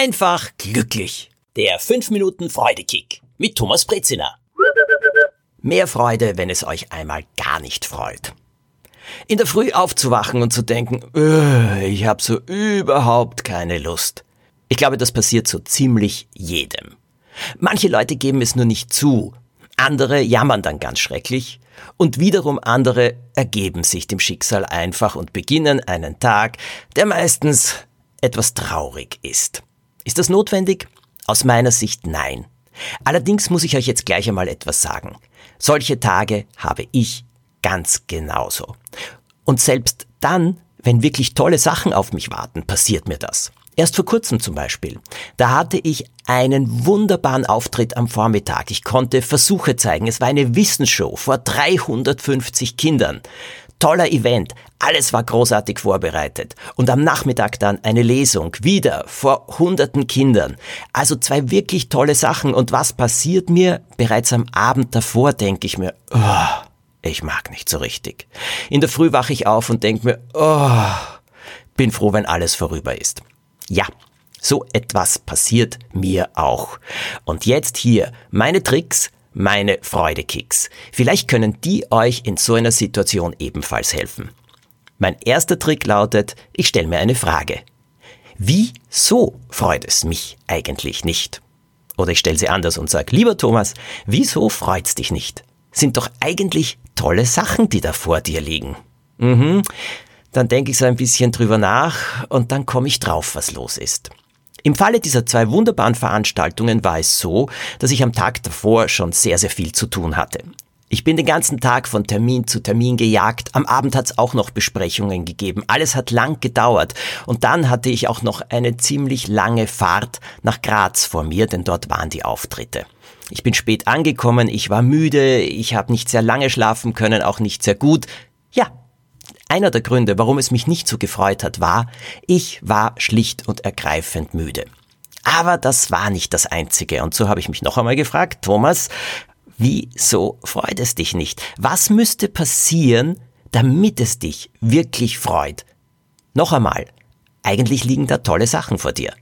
einfach glücklich. Der 5 Minuten Freudekick mit Thomas Brezina. Mehr Freude, wenn es euch einmal gar nicht freut. In der Früh aufzuwachen und zu denken, öh, ich habe so überhaupt keine Lust. Ich glaube, das passiert so ziemlich jedem. Manche Leute geben es nur nicht zu, andere jammern dann ganz schrecklich und wiederum andere ergeben sich dem Schicksal einfach und beginnen einen Tag, der meistens etwas traurig ist. Ist das notwendig? Aus meiner Sicht nein. Allerdings muss ich euch jetzt gleich einmal etwas sagen. Solche Tage habe ich ganz genauso. Und selbst dann, wenn wirklich tolle Sachen auf mich warten, passiert mir das. Erst vor kurzem zum Beispiel. Da hatte ich einen wunderbaren Auftritt am Vormittag. Ich konnte Versuche zeigen. Es war eine Wissensshow vor 350 Kindern. Toller Event. Alles war großartig vorbereitet. Und am Nachmittag dann eine Lesung. Wieder vor hunderten Kindern. Also zwei wirklich tolle Sachen. Und was passiert mir? Bereits am Abend davor denke ich mir, oh, ich mag nicht so richtig. In der Früh wache ich auf und denke mir, oh, bin froh, wenn alles vorüber ist. Ja, so etwas passiert mir auch. Und jetzt hier meine Tricks, meine Freudekicks. Vielleicht können die euch in so einer Situation ebenfalls helfen. Mein erster Trick lautet, ich stelle mir eine Frage. Wieso freut es mich eigentlich nicht? Oder ich stelle sie anders und sage, lieber Thomas, wieso freut's dich nicht? Sind doch eigentlich tolle Sachen, die da vor dir liegen. Mhm. Dann denke ich so ein bisschen drüber nach und dann komme ich drauf, was los ist. Im Falle dieser zwei wunderbaren Veranstaltungen war es so, dass ich am Tag davor schon sehr, sehr viel zu tun hatte. Ich bin den ganzen Tag von Termin zu Termin gejagt. Am Abend hat es auch noch Besprechungen gegeben. Alles hat lang gedauert. Und dann hatte ich auch noch eine ziemlich lange Fahrt nach Graz vor mir, denn dort waren die Auftritte. Ich bin spät angekommen, ich war müde, ich habe nicht sehr lange schlafen können, auch nicht sehr gut. Ja, einer der Gründe, warum es mich nicht so gefreut hat, war, ich war schlicht und ergreifend müde. Aber das war nicht das Einzige. Und so habe ich mich noch einmal gefragt, Thomas, wieso freut es dich nicht? Was müsste passieren, damit es dich wirklich freut? Noch einmal, eigentlich liegen da tolle Sachen vor dir.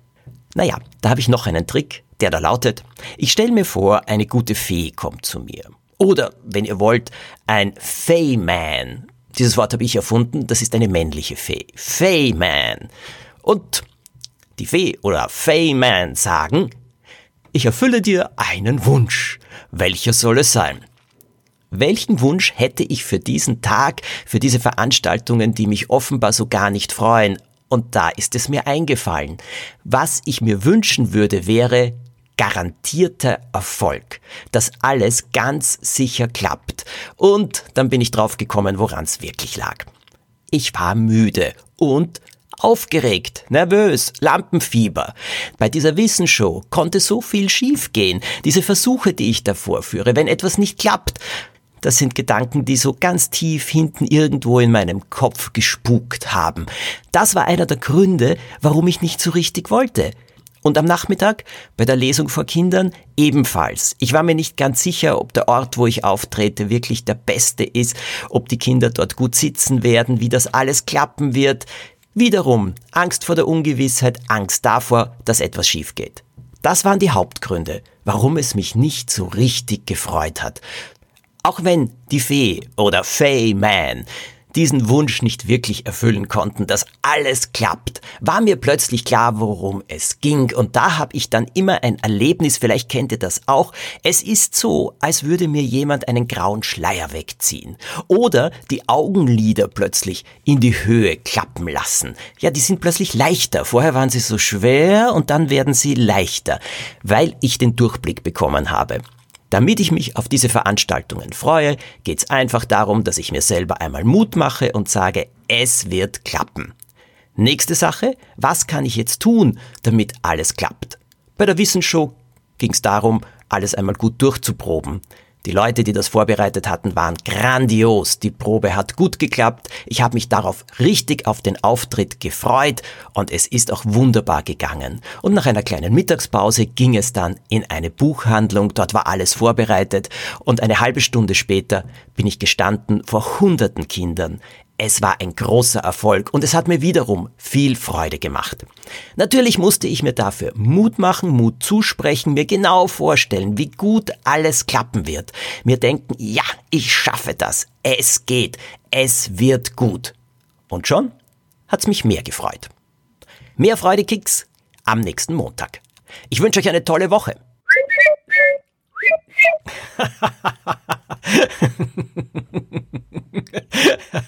Naja, da habe ich noch einen Trick, der da lautet, ich stelle mir vor, eine gute Fee kommt zu mir. Oder, wenn ihr wollt, ein Feyman dieses Wort habe ich erfunden, das ist eine männliche Fee. Feyman. Und die Fee oder Feyman sagen, ich erfülle dir einen Wunsch. Welcher soll es sein? Welchen Wunsch hätte ich für diesen Tag, für diese Veranstaltungen, die mich offenbar so gar nicht freuen? Und da ist es mir eingefallen. Was ich mir wünschen würde, wäre, garantierter Erfolg, dass alles ganz sicher klappt. Und dann bin ich drauf gekommen, woran es wirklich lag. Ich war müde und aufgeregt, nervös, Lampenfieber. Bei dieser Wissensshow konnte so viel schiefgehen. Diese Versuche, die ich da vorführe, wenn etwas nicht klappt, das sind Gedanken, die so ganz tief hinten irgendwo in meinem Kopf gespukt haben. Das war einer der Gründe, warum ich nicht so richtig wollte. Und am Nachmittag bei der Lesung vor Kindern ebenfalls. Ich war mir nicht ganz sicher, ob der Ort, wo ich auftrete, wirklich der beste ist, ob die Kinder dort gut sitzen werden, wie das alles klappen wird. Wiederum Angst vor der Ungewissheit, Angst davor, dass etwas schief geht. Das waren die Hauptgründe, warum es mich nicht so richtig gefreut hat. Auch wenn die Fee oder Fay Man diesen Wunsch nicht wirklich erfüllen konnten, dass alles klappt, war mir plötzlich klar, worum es ging. Und da habe ich dann immer ein Erlebnis, vielleicht kennt ihr das auch. Es ist so, als würde mir jemand einen grauen Schleier wegziehen. Oder die Augenlider plötzlich in die Höhe klappen lassen. Ja, die sind plötzlich leichter. Vorher waren sie so schwer und dann werden sie leichter, weil ich den Durchblick bekommen habe. Damit ich mich auf diese Veranstaltungen freue, geht es einfach darum, dass ich mir selber einmal Mut mache und sage, es wird klappen. Nächste Sache, was kann ich jetzt tun, damit alles klappt? Bei der Wissensshow ging es darum, alles einmal gut durchzuproben. Die Leute, die das vorbereitet hatten, waren grandios. Die Probe hat gut geklappt. Ich habe mich darauf richtig auf den Auftritt gefreut und es ist auch wunderbar gegangen. Und nach einer kleinen Mittagspause ging es dann in eine Buchhandlung. Dort war alles vorbereitet und eine halbe Stunde später bin ich gestanden vor hunderten Kindern. Es war ein großer Erfolg und es hat mir wiederum viel Freude gemacht. Natürlich musste ich mir dafür Mut machen, Mut zusprechen, mir genau vorstellen, wie gut alles klappen wird. Mir denken, ja, ich schaffe das. Es geht. Es wird gut. Und schon hat's mich mehr gefreut. Mehr Freudekicks am nächsten Montag. Ich wünsche euch eine tolle Woche.